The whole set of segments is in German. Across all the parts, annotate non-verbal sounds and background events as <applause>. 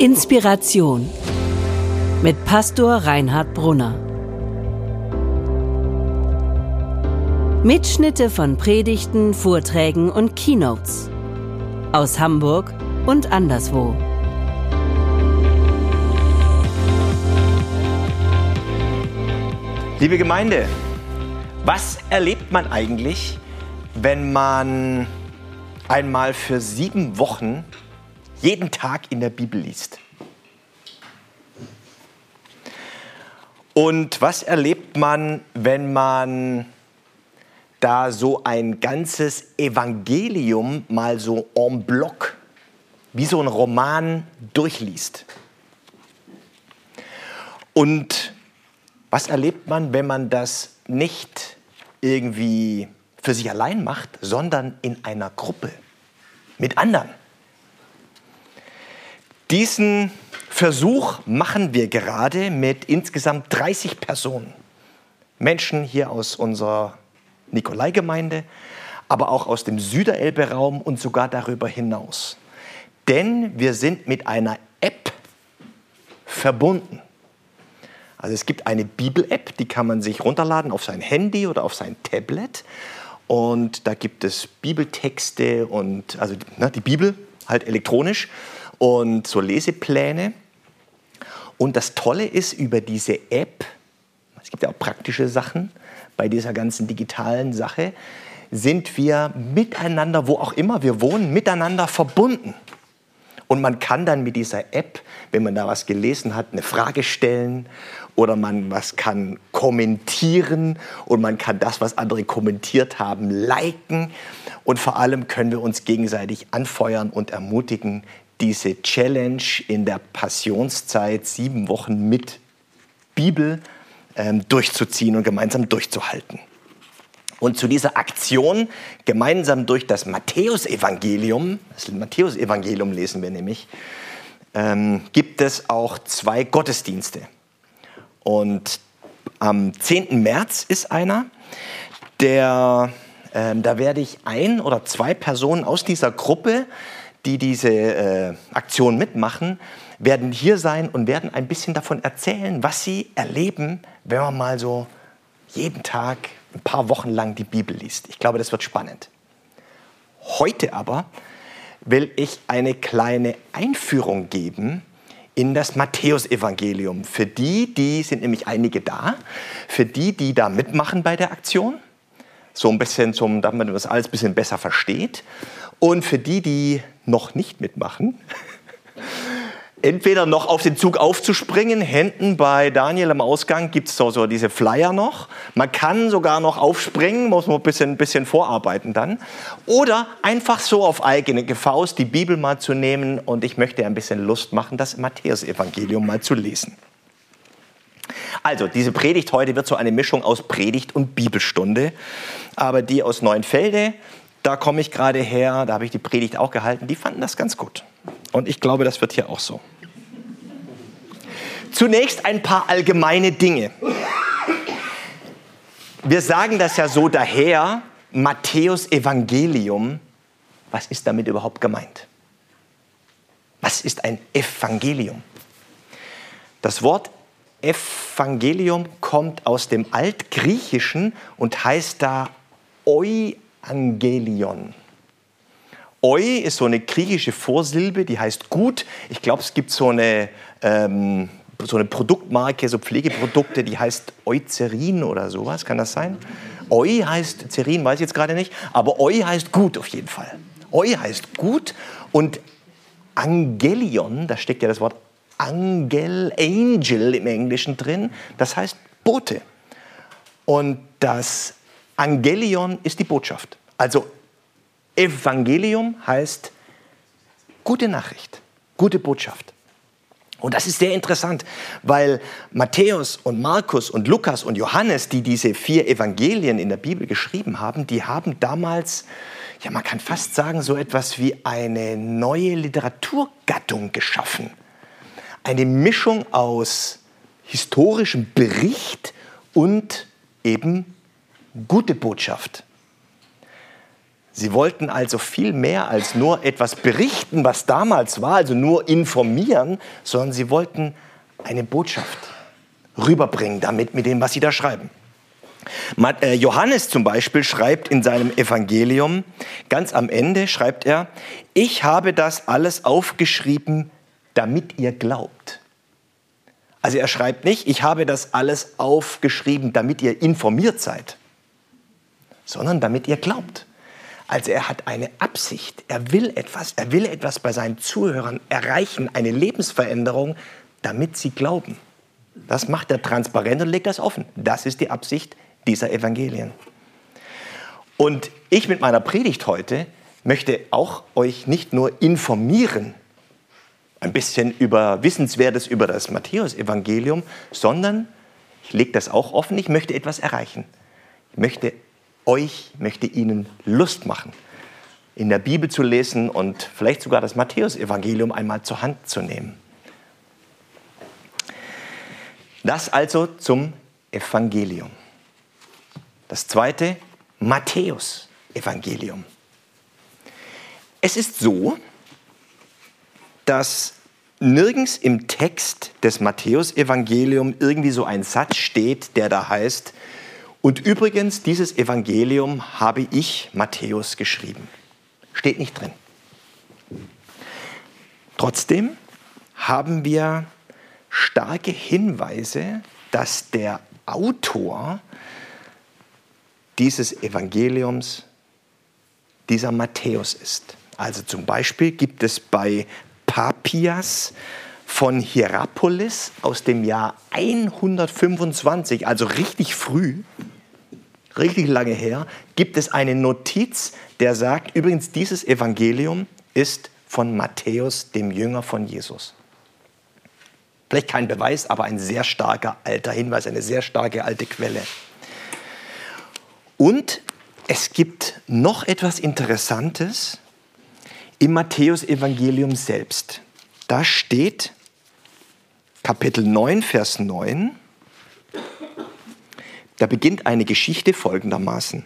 Inspiration mit Pastor Reinhard Brunner. Mitschnitte von Predigten, Vorträgen und Keynotes aus Hamburg und anderswo. Liebe Gemeinde, was erlebt man eigentlich, wenn man einmal für sieben Wochen jeden Tag in der Bibel liest? Und was erlebt man, wenn man da so ein ganzes Evangelium mal so en bloc, wie so ein Roman durchliest? Und was erlebt man, wenn man das nicht irgendwie für sich allein macht, sondern in einer Gruppe mit anderen? Diesen Versuch machen wir gerade mit insgesamt 30 Personen. Menschen hier aus unserer Nikolai-Gemeinde, aber auch aus dem Süderelbe-Raum und sogar darüber hinaus. Denn wir sind mit einer App verbunden. Also es gibt eine Bibel-App, die kann man sich runterladen auf sein Handy oder auf sein Tablet. Und da gibt es Bibeltexte und also ne, die Bibel halt elektronisch und so Lesepläne. Und das Tolle ist über diese App, es gibt ja auch praktische Sachen bei dieser ganzen digitalen Sache, sind wir miteinander, wo auch immer wir wohnen, miteinander verbunden. Und man kann dann mit dieser App, wenn man da was gelesen hat, eine Frage stellen oder man was kann kommentieren und man kann das, was andere kommentiert haben, liken. Und vor allem können wir uns gegenseitig anfeuern und ermutigen, diese Challenge in der Passionszeit, sieben Wochen mit Bibel, ähm, durchzuziehen und gemeinsam durchzuhalten. Und zu dieser Aktion, gemeinsam durch das Matthäusevangelium, das Matthäusevangelium lesen wir nämlich, ähm, gibt es auch zwei Gottesdienste. Und am 10. März ist einer, der, ähm, da werde ich ein oder zwei Personen aus dieser Gruppe die diese äh, Aktion mitmachen, werden hier sein und werden ein bisschen davon erzählen, was sie erleben, wenn man mal so jeden Tag ein paar Wochen lang die Bibel liest. Ich glaube, das wird spannend. Heute aber will ich eine kleine Einführung geben in das Matthäusevangelium. Für die, die sind nämlich einige da, für die, die da mitmachen bei der Aktion, so ein bisschen, zum, damit man das alles ein bisschen besser versteht. Und für die, die noch nicht mitmachen, <laughs> entweder noch auf den Zug aufzuspringen, hinten bei Daniel im Ausgang gibt es so, so diese Flyer noch. Man kann sogar noch aufspringen, muss man ein bisschen, ein bisschen vorarbeiten dann. Oder einfach so auf eigene Faust die Bibel mal zu nehmen und ich möchte ein bisschen Lust machen, das Matthäus-Evangelium mal zu lesen. Also, diese Predigt heute wird so eine Mischung aus Predigt und Bibelstunde. Aber die aus Neuenfelde, da komme ich gerade her, da habe ich die Predigt auch gehalten, die fanden das ganz gut. Und ich glaube, das wird hier auch so. Zunächst ein paar allgemeine Dinge. Wir sagen das ja so daher, Matthäus Evangelium, was ist damit überhaupt gemeint? Was ist ein Evangelium? Das Wort Evangelium kommt aus dem Altgriechischen und heißt da Euangelion. Eu ist so eine griechische Vorsilbe, die heißt gut. Ich glaube, es gibt so eine, ähm, so eine Produktmarke, so Pflegeprodukte, die heißt Eucerin oder sowas. Kann das sein? Eu heißt Cerin, weiß ich jetzt gerade nicht, aber Eu heißt gut auf jeden Fall. Eu heißt gut und Angelion, da steckt ja das Wort Angel, Angel im Englischen drin, das heißt Bote. Und das Angelion ist die Botschaft. Also Evangelium heißt gute Nachricht, gute Botschaft. Und das ist sehr interessant, weil Matthäus und Markus und Lukas und Johannes, die diese vier Evangelien in der Bibel geschrieben haben, die haben damals, ja man kann fast sagen, so etwas wie eine neue Literaturgattung geschaffen. Eine Mischung aus historischem Bericht und eben gute Botschaft. Sie wollten also viel mehr als nur etwas berichten, was damals war, also nur informieren, sondern sie wollten eine Botschaft rüberbringen damit mit dem, was sie da schreiben. Äh, Johannes zum Beispiel schreibt in seinem Evangelium, ganz am Ende schreibt er, ich habe das alles aufgeschrieben, damit ihr glaubt. Also er schreibt nicht, ich habe das alles aufgeschrieben, damit ihr informiert seid, sondern damit ihr glaubt. Also er hat eine Absicht, er will etwas, er will etwas bei seinen Zuhörern erreichen, eine Lebensveränderung, damit sie glauben. Das macht er transparent und legt das offen. Das ist die Absicht dieser Evangelien. Und ich mit meiner Predigt heute möchte auch euch nicht nur informieren, ein bisschen über Wissenswertes über das Matthäusevangelium, sondern ich lege das auch offen, ich möchte etwas erreichen. Ich möchte euch, möchte Ihnen Lust machen, in der Bibel zu lesen und vielleicht sogar das Matthäusevangelium einmal zur Hand zu nehmen. Das also zum Evangelium. Das zweite, Matthäusevangelium. Es ist so, dass nirgends im Text des Matthäusevangeliums irgendwie so ein Satz steht, der da heißt, und übrigens, dieses Evangelium habe ich, Matthäus, geschrieben. Steht nicht drin. Trotzdem haben wir starke Hinweise, dass der Autor dieses Evangeliums dieser Matthäus ist. Also zum Beispiel gibt es bei Papias von Hierapolis aus dem Jahr 125, also richtig früh, richtig lange her, gibt es eine Notiz, der sagt, übrigens dieses Evangelium ist von Matthäus, dem Jünger von Jesus. Vielleicht kein Beweis, aber ein sehr starker alter Hinweis, eine sehr starke alte Quelle. Und es gibt noch etwas Interessantes im Matthäusevangelium selbst. Da steht, Kapitel 9, Vers 9, da beginnt eine Geschichte folgendermaßen.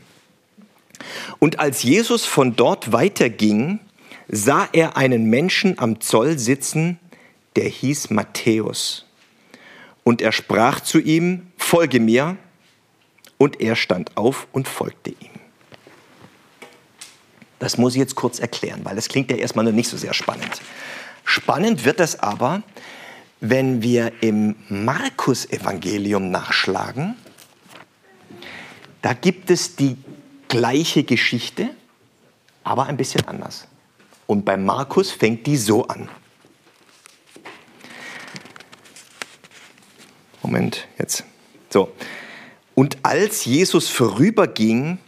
Und als Jesus von dort weiterging, sah er einen Menschen am Zoll sitzen, der hieß Matthäus. Und er sprach zu ihm, folge mir. Und er stand auf und folgte ihm. Das muss ich jetzt kurz erklären, weil das klingt ja erstmal noch nicht so sehr spannend. Spannend wird es aber, wenn wir im Markus-Evangelium nachschlagen, da gibt es die gleiche Geschichte, aber ein bisschen anders. Und bei Markus fängt die so an. Moment, jetzt. So. Und als Jesus vorüberging,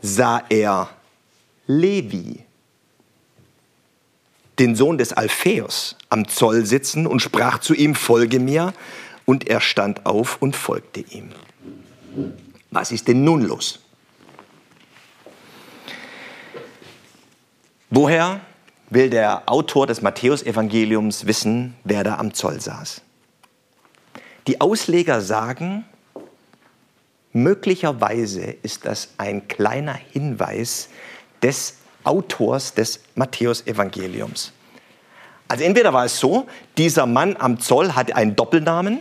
sah er Levi, den Sohn des Alpheus, am Zoll sitzen und sprach zu ihm, folge mir. Und er stand auf und folgte ihm. Was ist denn nun los? Woher will der Autor des Matthäusevangeliums wissen, wer da am Zoll saß? Die Ausleger sagen, möglicherweise ist das ein kleiner Hinweis des Autors des Matthäusevangeliums. Also entweder war es so, dieser Mann am Zoll hatte einen Doppelnamen,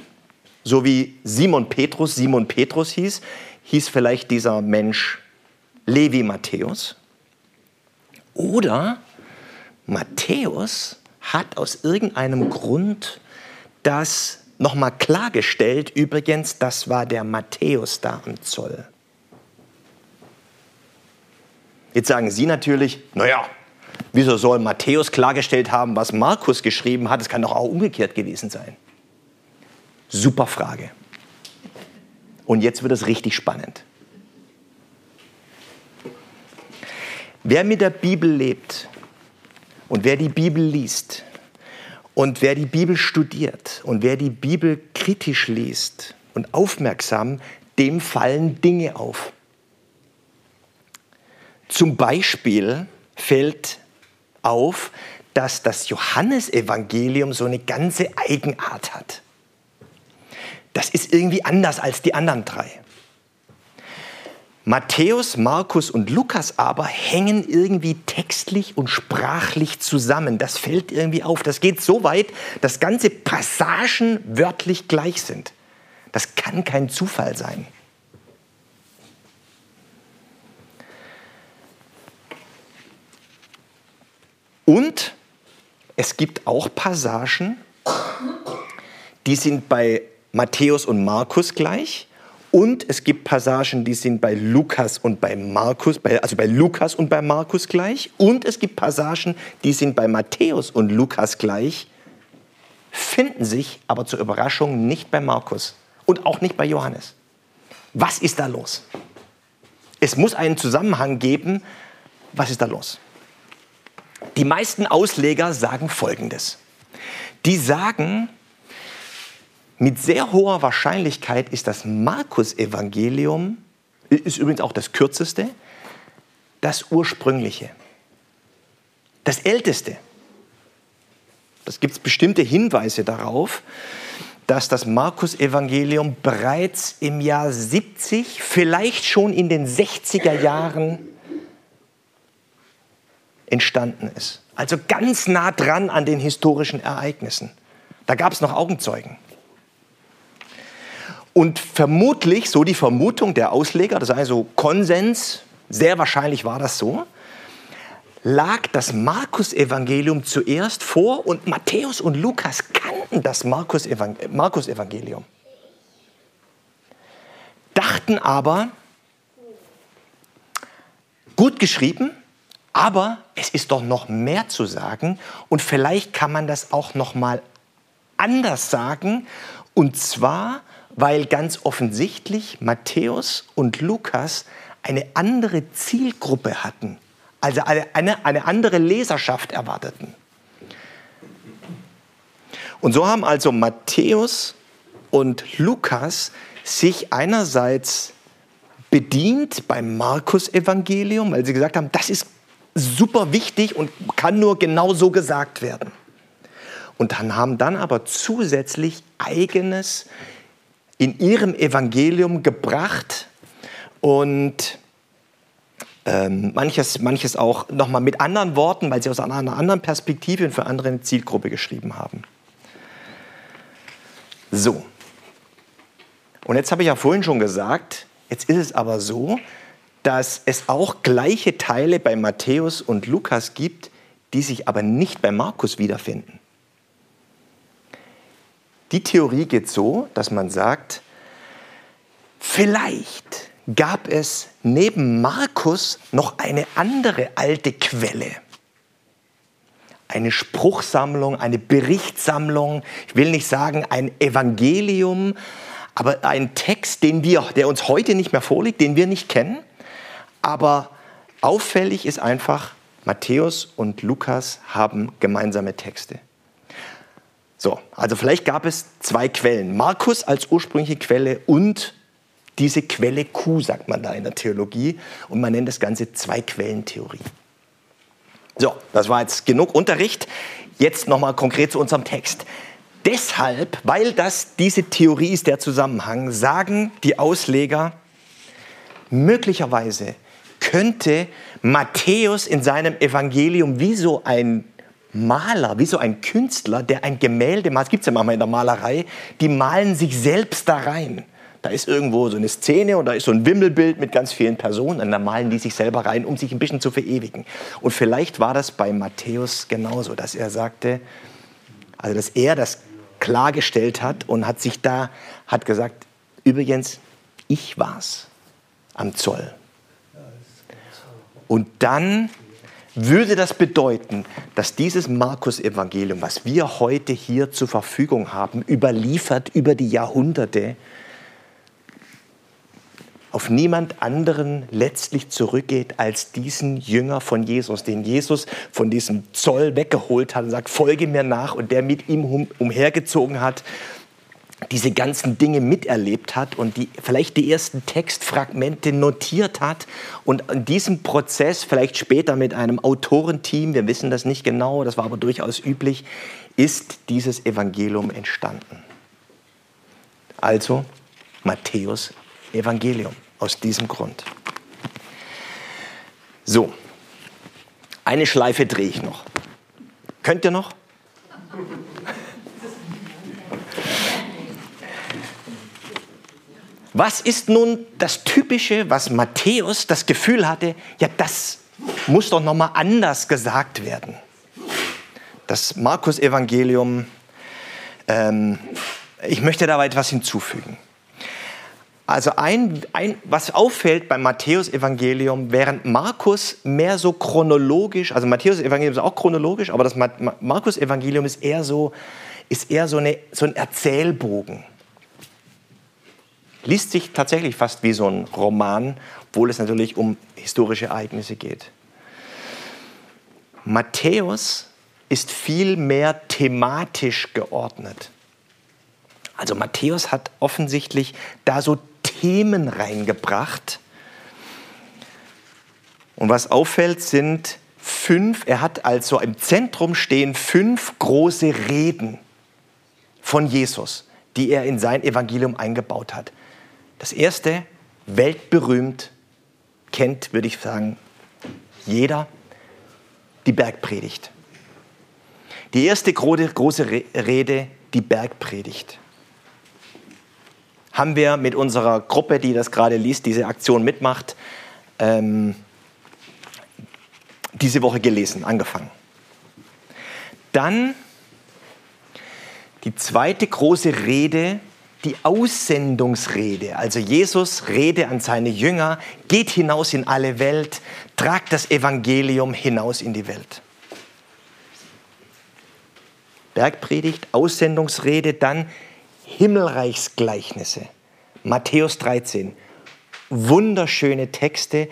so wie Simon Petrus Simon Petrus hieß, hieß vielleicht dieser Mensch Levi Matthäus. Oder Matthäus hat aus irgendeinem Grund das nochmal klargestellt, übrigens, das war der Matthäus da am Zoll. Jetzt sagen Sie natürlich, naja, wieso soll Matthäus klargestellt haben, was Markus geschrieben hat? Es kann doch auch umgekehrt gewesen sein. Super Frage. Und jetzt wird es richtig spannend. Wer mit der Bibel lebt und wer die Bibel liest und wer die Bibel studiert und wer die Bibel kritisch liest und aufmerksam, dem fallen Dinge auf. Zum Beispiel fällt auf, dass das Johannesevangelium so eine ganze Eigenart hat. Das ist irgendwie anders als die anderen drei. Matthäus, Markus und Lukas aber hängen irgendwie textlich und sprachlich zusammen. Das fällt irgendwie auf. Das geht so weit, dass ganze Passagen wörtlich gleich sind. Das kann kein Zufall sein. Und es gibt auch Passagen, die sind bei Matthäus und Markus gleich und es gibt Passagen, die sind bei Lukas und bei Markus, also bei Lukas und bei Markus gleich. Und es gibt Passagen, die sind bei Matthäus und Lukas gleich, finden sich aber zur Überraschung nicht bei Markus und auch nicht bei Johannes. Was ist da los? Es muss einen Zusammenhang geben. Was ist da los? Die meisten Ausleger sagen Folgendes. Die sagen, mit sehr hoher Wahrscheinlichkeit ist das Markus-Evangelium, ist übrigens auch das kürzeste, das ursprüngliche, das älteste. Es gibt bestimmte Hinweise darauf, dass das Markus-Evangelium bereits im Jahr 70, vielleicht schon in den 60er Jahren entstanden ist. Also ganz nah dran an den historischen Ereignissen. Da gab es noch Augenzeugen. Und vermutlich, so die Vermutung der Ausleger, das ist also Konsens, sehr wahrscheinlich war das so, lag das Markus-Evangelium zuerst vor und Matthäus und Lukas kannten das Markus-Evangelium. Dachten aber, gut geschrieben, aber es ist doch noch mehr zu sagen und vielleicht kann man das auch noch mal anders sagen und zwar weil ganz offensichtlich Matthäus und Lukas eine andere Zielgruppe hatten, also eine, eine, eine andere Leserschaft erwarteten. Und so haben also Matthäus und Lukas sich einerseits bedient beim Markus-Evangelium, weil sie gesagt haben, das ist super wichtig und kann nur genau so gesagt werden. Und dann haben dann aber zusätzlich eigenes in ihrem Evangelium gebracht und ähm, manches, manches auch nochmal mit anderen Worten, weil sie aus einer anderen Perspektive und für andere Zielgruppe geschrieben haben. So. Und jetzt habe ich ja vorhin schon gesagt, jetzt ist es aber so, dass es auch gleiche Teile bei Matthäus und Lukas gibt, die sich aber nicht bei Markus wiederfinden. Die Theorie geht so, dass man sagt, vielleicht gab es neben Markus noch eine andere alte Quelle. Eine Spruchsammlung, eine Berichtssammlung, ich will nicht sagen ein Evangelium, aber ein Text, den wir, der uns heute nicht mehr vorliegt, den wir nicht kennen. Aber auffällig ist einfach, Matthäus und Lukas haben gemeinsame Texte. So, also vielleicht gab es zwei Quellen. Markus als ursprüngliche Quelle und diese Quelle Q, sagt man da in der Theologie. Und man nennt das Ganze Zwei-Quellen-Theorie. So, das war jetzt genug Unterricht. Jetzt nochmal konkret zu unserem Text. Deshalb, weil das diese Theorie ist, der Zusammenhang, sagen die Ausleger, möglicherweise könnte Matthäus in seinem Evangelium wie so ein Maler, wie so ein Künstler, der ein Gemälde malt, gibt es ja manchmal in der Malerei, die malen sich selbst da rein. Da ist irgendwo so eine Szene und da ist so ein Wimmelbild mit ganz vielen Personen und dann malen die sich selber rein, um sich ein bisschen zu verewigen. Und vielleicht war das bei Matthäus genauso, dass er sagte, also dass er das klargestellt hat und hat sich da, hat gesagt, übrigens, ich war's am Zoll. Und dann würde das bedeuten, dass dieses Markus-Evangelium, was wir heute hier zur Verfügung haben, überliefert über die Jahrhunderte, auf niemand anderen letztlich zurückgeht als diesen Jünger von Jesus, den Jesus von diesem Zoll weggeholt hat und sagt, folge mir nach und der mit ihm um, umhergezogen hat diese ganzen Dinge miterlebt hat und die vielleicht die ersten Textfragmente notiert hat und in diesem Prozess vielleicht später mit einem Autorenteam, wir wissen das nicht genau, das war aber durchaus üblich, ist dieses Evangelium entstanden. Also Matthäus Evangelium aus diesem Grund. So, eine Schleife drehe ich noch. Könnt ihr noch? Was ist nun das Typische, was Matthäus das Gefühl hatte, ja, das muss doch nochmal anders gesagt werden. Das Markus-Evangelium, ähm, ich möchte da etwas hinzufügen. Also ein, ein, was auffällt beim Matthäus-Evangelium, während Markus mehr so chronologisch, also Matthäus-Evangelium ist auch chronologisch, aber das Markus-Evangelium ist eher so, ist eher so, eine, so ein Erzählbogen liest sich tatsächlich fast wie so ein Roman, obwohl es natürlich um historische Ereignisse geht. Matthäus ist viel mehr thematisch geordnet. Also Matthäus hat offensichtlich da so Themen reingebracht. Und was auffällt, sind fünf, er hat also im Zentrum stehen fünf große Reden von Jesus, die er in sein Evangelium eingebaut hat. Das erste, weltberühmt, kennt, würde ich sagen, jeder, die Bergpredigt. Die erste große Rede, die Bergpredigt. Haben wir mit unserer Gruppe, die das gerade liest, diese Aktion mitmacht, ähm, diese Woche gelesen, angefangen. Dann die zweite große Rede, die Aussendungsrede, also Jesus Rede an seine Jünger, geht hinaus in alle Welt, tragt das Evangelium hinaus in die Welt. Bergpredigt, Aussendungsrede, dann Himmelreichsgleichnisse. Matthäus 13. Wunderschöne Texte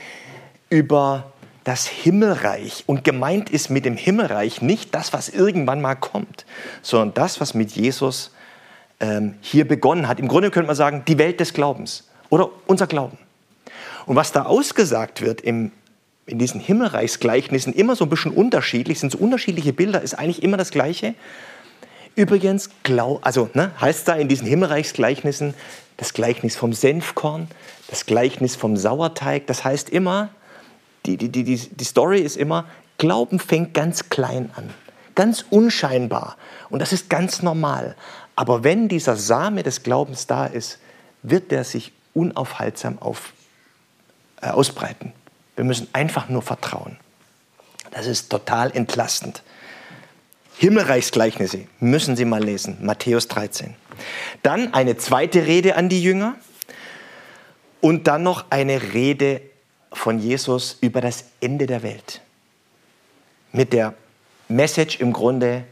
über das Himmelreich. Und gemeint ist mit dem Himmelreich nicht das, was irgendwann mal kommt, sondern das, was mit Jesus ähm, hier begonnen hat. Im Grunde könnte man sagen, die Welt des Glaubens oder unser Glauben. Und was da ausgesagt wird im, in diesen Himmelreichsgleichnissen, immer so ein bisschen unterschiedlich, sind so unterschiedliche Bilder, ist eigentlich immer das Gleiche. Übrigens, glaub, also ne, heißt da in diesen Himmelreichsgleichnissen das Gleichnis vom Senfkorn, das Gleichnis vom Sauerteig. Das heißt immer, die, die, die, die Story ist immer, Glauben fängt ganz klein an, ganz unscheinbar. Und das ist ganz normal. Aber wenn dieser Same des Glaubens da ist, wird der sich unaufhaltsam auf, äh, ausbreiten. Wir müssen einfach nur vertrauen. Das ist total entlastend. Himmelreichsgleichnisse müssen Sie mal lesen, Matthäus 13. Dann eine zweite Rede an die Jünger und dann noch eine Rede von Jesus über das Ende der Welt. Mit der Message im Grunde,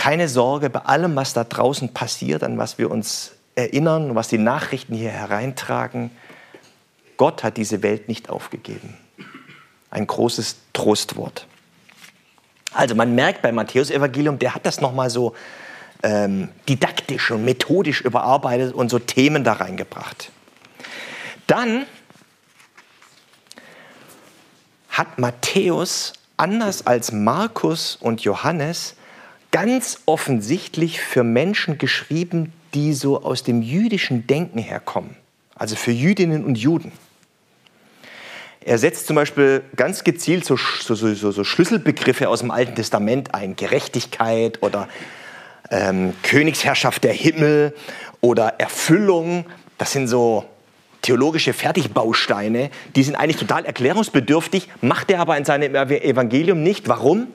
keine Sorge bei allem, was da draußen passiert, an was wir uns erinnern, was die Nachrichten hier hereintragen. Gott hat diese Welt nicht aufgegeben. Ein großes Trostwort. Also man merkt beim Matthäus-Evangelium, der hat das nochmal so ähm, didaktisch und methodisch überarbeitet und so Themen da reingebracht. Dann hat Matthäus anders als Markus und Johannes ganz offensichtlich für Menschen geschrieben, die so aus dem jüdischen Denken herkommen, also für Jüdinnen und Juden. Er setzt zum Beispiel ganz gezielt so, so, so, so Schlüsselbegriffe aus dem Alten Testament ein, Gerechtigkeit oder ähm, Königsherrschaft der Himmel oder Erfüllung. Das sind so theologische Fertigbausteine, die sind eigentlich total erklärungsbedürftig, macht er aber in seinem Evangelium nicht. Warum?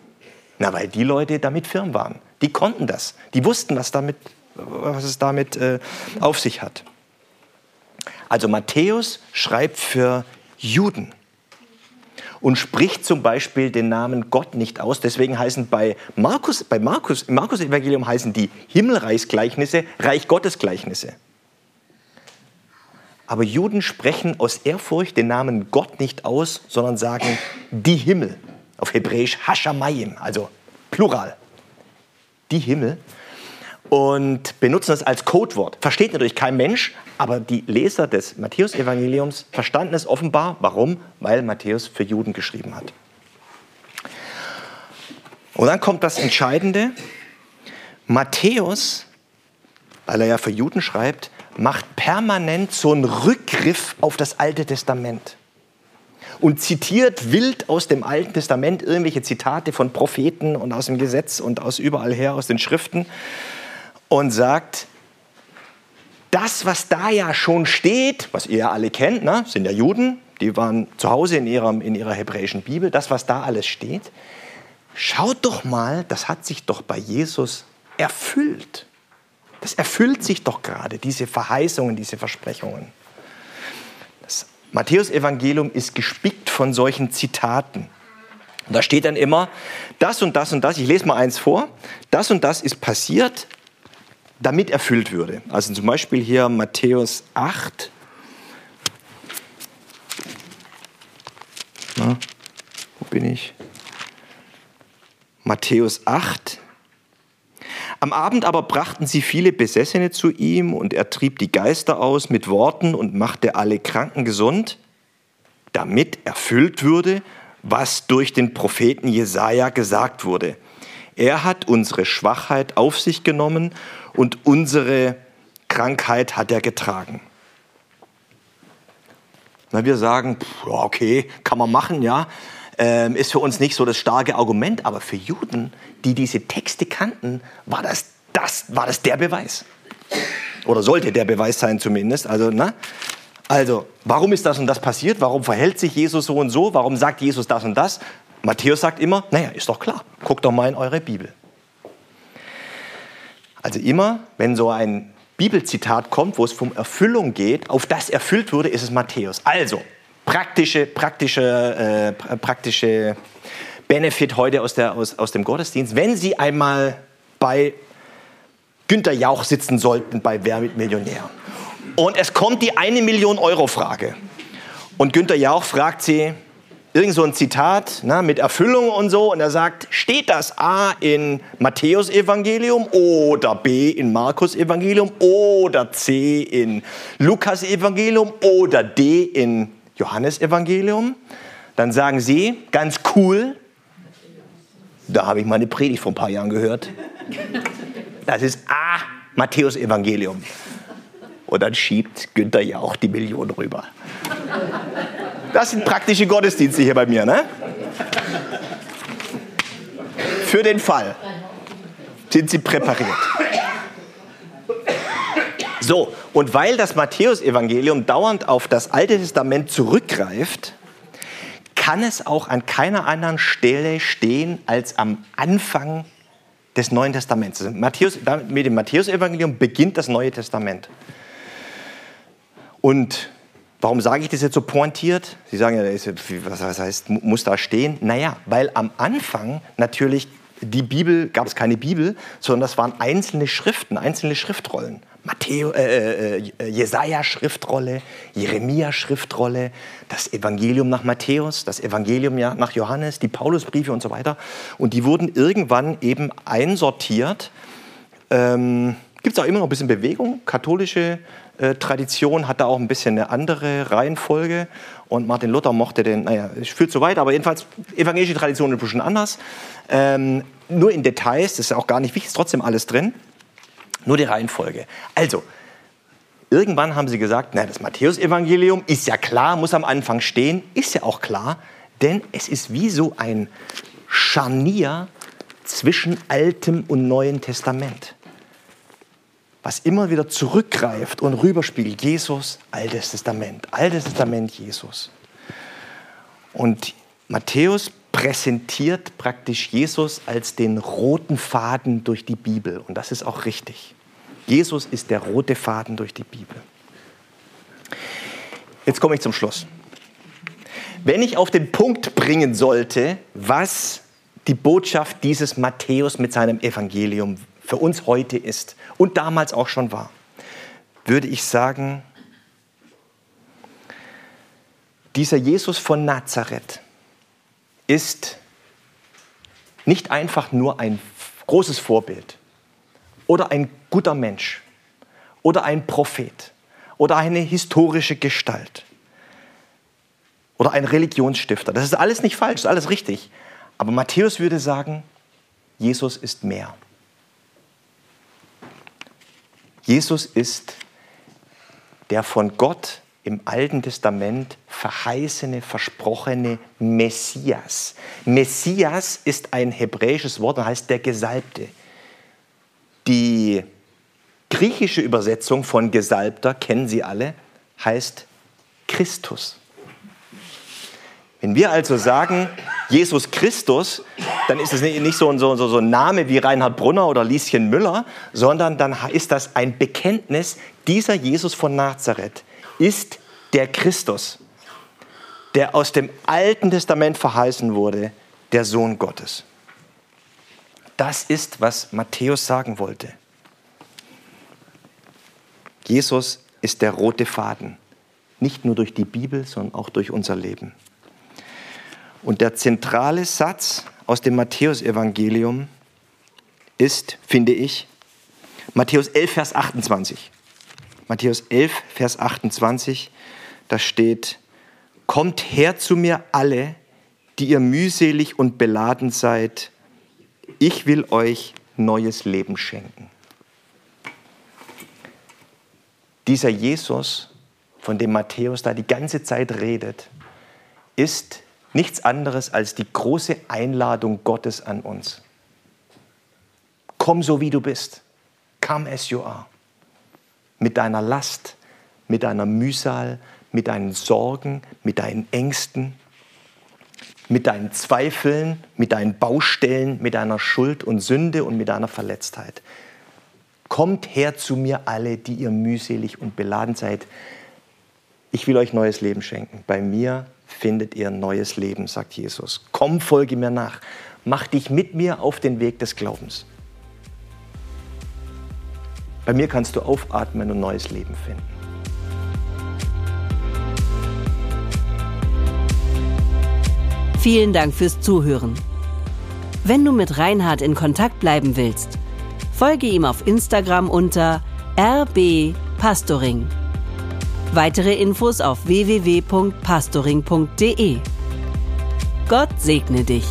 Na, weil die Leute damit firm waren. Die konnten das. Die wussten, was, damit, was es damit äh, auf sich hat. Also Matthäus schreibt für Juden und spricht zum Beispiel den Namen Gott nicht aus. Deswegen heißen bei Markus, bei Markus, im Markus-Evangelium heißen die Himmelreichsgleichnisse Reich Gottes Gleichnisse. Aber Juden sprechen aus Ehrfurcht den Namen Gott nicht aus, sondern sagen die Himmel auf Hebräisch Hashamayim, also Plural, die Himmel, und benutzen das als Codewort. Versteht natürlich kein Mensch, aber die Leser des Matthäus-Evangeliums verstanden es offenbar. Warum? Weil Matthäus für Juden geschrieben hat. Und dann kommt das Entscheidende. Matthäus, weil er ja für Juden schreibt, macht permanent so einen Rückgriff auf das Alte Testament und zitiert wild aus dem Alten Testament irgendwelche Zitate von Propheten und aus dem Gesetz und aus überall her, aus den Schriften und sagt, das, was da ja schon steht, was ihr ja alle kennt, ne, sind ja Juden, die waren zu Hause in, ihrem, in ihrer hebräischen Bibel, das, was da alles steht, schaut doch mal, das hat sich doch bei Jesus erfüllt. Das erfüllt sich doch gerade, diese Verheißungen, diese Versprechungen. Das Matthäusevangelium ist gespickt von solchen Zitaten. Und da steht dann immer, das und das und das, ich lese mal eins vor, das und das ist passiert, damit erfüllt würde. Also zum Beispiel hier Matthäus 8. Na, wo bin ich? Matthäus 8. Am Abend aber brachten sie viele Besessene zu ihm und er trieb die Geister aus mit Worten und machte alle Kranken gesund, damit erfüllt würde, was durch den Propheten Jesaja gesagt wurde. Er hat unsere Schwachheit auf sich genommen und unsere Krankheit hat er getragen. Na, wir sagen, okay, kann man machen, ja. Ähm, ist für uns nicht so das starke Argument, aber für Juden, die diese Texte kannten, war das, das, war das der Beweis. Oder sollte der Beweis sein zumindest. Also, na? also, warum ist das und das passiert? Warum verhält sich Jesus so und so? Warum sagt Jesus das und das? Matthäus sagt immer, naja, ist doch klar, guckt doch mal in eure Bibel. Also immer, wenn so ein Bibelzitat kommt, wo es um Erfüllung geht, auf das erfüllt wurde, ist es Matthäus. Also, praktische, praktische, äh, praktische Benefit heute aus, der, aus, aus dem Gottesdienst. Wenn Sie einmal bei Günter Jauch sitzen sollten bei Wer mit Millionär und es kommt die eine Million Euro Frage und Günter Jauch fragt Sie, irgend so ein Zitat ne, mit Erfüllung und so. Und er sagt, steht das A in Matthäus Evangelium oder B in Markus Evangelium oder C in Lukas Evangelium oder D in Johannes Evangelium? Dann sagen sie, ganz cool, da habe ich meine Predigt vor ein paar Jahren gehört. Das ist A, Matthäus Evangelium. Und dann schiebt Günther ja auch die Million rüber. Das sind praktische Gottesdienste hier bei mir, ne? Für den Fall sind sie präpariert. So, und weil das Matthäusevangelium dauernd auf das Alte Testament zurückgreift, kann es auch an keiner anderen Stelle stehen als am Anfang des Neuen Testaments. Matthäus, mit dem Matthäusevangelium beginnt das Neue Testament. Und Warum sage ich das jetzt so pointiert? Sie sagen ja, was heißt, muss da stehen? Naja, weil am Anfang natürlich die Bibel, gab es keine Bibel, sondern das waren einzelne Schriften, einzelne Schriftrollen. Matthäus, äh, äh, Jesaja-Schriftrolle, Jeremia-Schriftrolle, das Evangelium nach Matthäus, das Evangelium nach Johannes, die Paulusbriefe und so weiter. Und die wurden irgendwann eben einsortiert. Ähm, Gibt es auch immer noch ein bisschen Bewegung, katholische äh, Tradition hat da auch ein bisschen eine andere Reihenfolge. Und Martin Luther mochte den, naja, ich führe zu weit, aber jedenfalls evangelische Tradition ist ein bisschen anders. Ähm, nur in Details, das ist auch gar nicht wichtig, ist trotzdem alles drin. Nur die Reihenfolge. Also, irgendwann haben sie gesagt, na, das Matthäusevangelium ist ja klar, muss am Anfang stehen. Ist ja auch klar, denn es ist wie so ein Scharnier zwischen Altem und Neuen Testament was immer wieder zurückgreift und rüberspiegelt. Jesus, Altes Testament, Altes Testament, Jesus. Und Matthäus präsentiert praktisch Jesus als den roten Faden durch die Bibel. Und das ist auch richtig. Jesus ist der rote Faden durch die Bibel. Jetzt komme ich zum Schluss. Wenn ich auf den Punkt bringen sollte, was die Botschaft dieses Matthäus mit seinem Evangelium für uns heute ist und damals auch schon war, würde ich sagen, dieser Jesus von Nazareth ist nicht einfach nur ein großes Vorbild oder ein guter Mensch oder ein Prophet oder eine historische Gestalt oder ein Religionsstifter. Das ist alles nicht falsch, das ist alles richtig. Aber Matthäus würde sagen, Jesus ist mehr. Jesus ist der von Gott im Alten Testament verheißene, versprochene Messias. Messias ist ein hebräisches Wort und heißt der Gesalbte. Die griechische Übersetzung von Gesalbter, kennen Sie alle, heißt Christus. Wenn wir also sagen, Jesus Christus, dann ist es nicht so, so, so ein Name wie Reinhard Brunner oder Lieschen Müller, sondern dann ist das ein Bekenntnis, dieser Jesus von Nazareth ist der Christus, der aus dem Alten Testament verheißen wurde, der Sohn Gottes. Das ist, was Matthäus sagen wollte. Jesus ist der rote Faden, nicht nur durch die Bibel, sondern auch durch unser Leben. Und der zentrale Satz aus dem Matthäusevangelium ist, finde ich, Matthäus 11, Vers 28. Matthäus 11, Vers 28, da steht, Kommt her zu mir alle, die ihr mühselig und beladen seid, ich will euch neues Leben schenken. Dieser Jesus, von dem Matthäus da die ganze Zeit redet, ist nichts anderes als die große Einladung Gottes an uns. Komm so wie du bist. Come as you are. Mit deiner Last, mit deiner Mühsal, mit deinen Sorgen, mit deinen Ängsten, mit deinen Zweifeln, mit deinen Baustellen, mit deiner Schuld und Sünde und mit deiner Verletztheit. Kommt her zu mir alle, die ihr mühselig und beladen seid. Ich will euch neues Leben schenken. Bei mir findet ihr neues Leben, sagt Jesus. Komm, folge mir nach. Mach dich mit mir auf den Weg des Glaubens. Bei mir kannst du aufatmen und neues Leben finden. Vielen Dank fürs Zuhören. Wenn du mit Reinhard in Kontakt bleiben willst, folge ihm auf Instagram unter rbpastoring. Weitere Infos auf www.pastoring.de. Gott segne dich.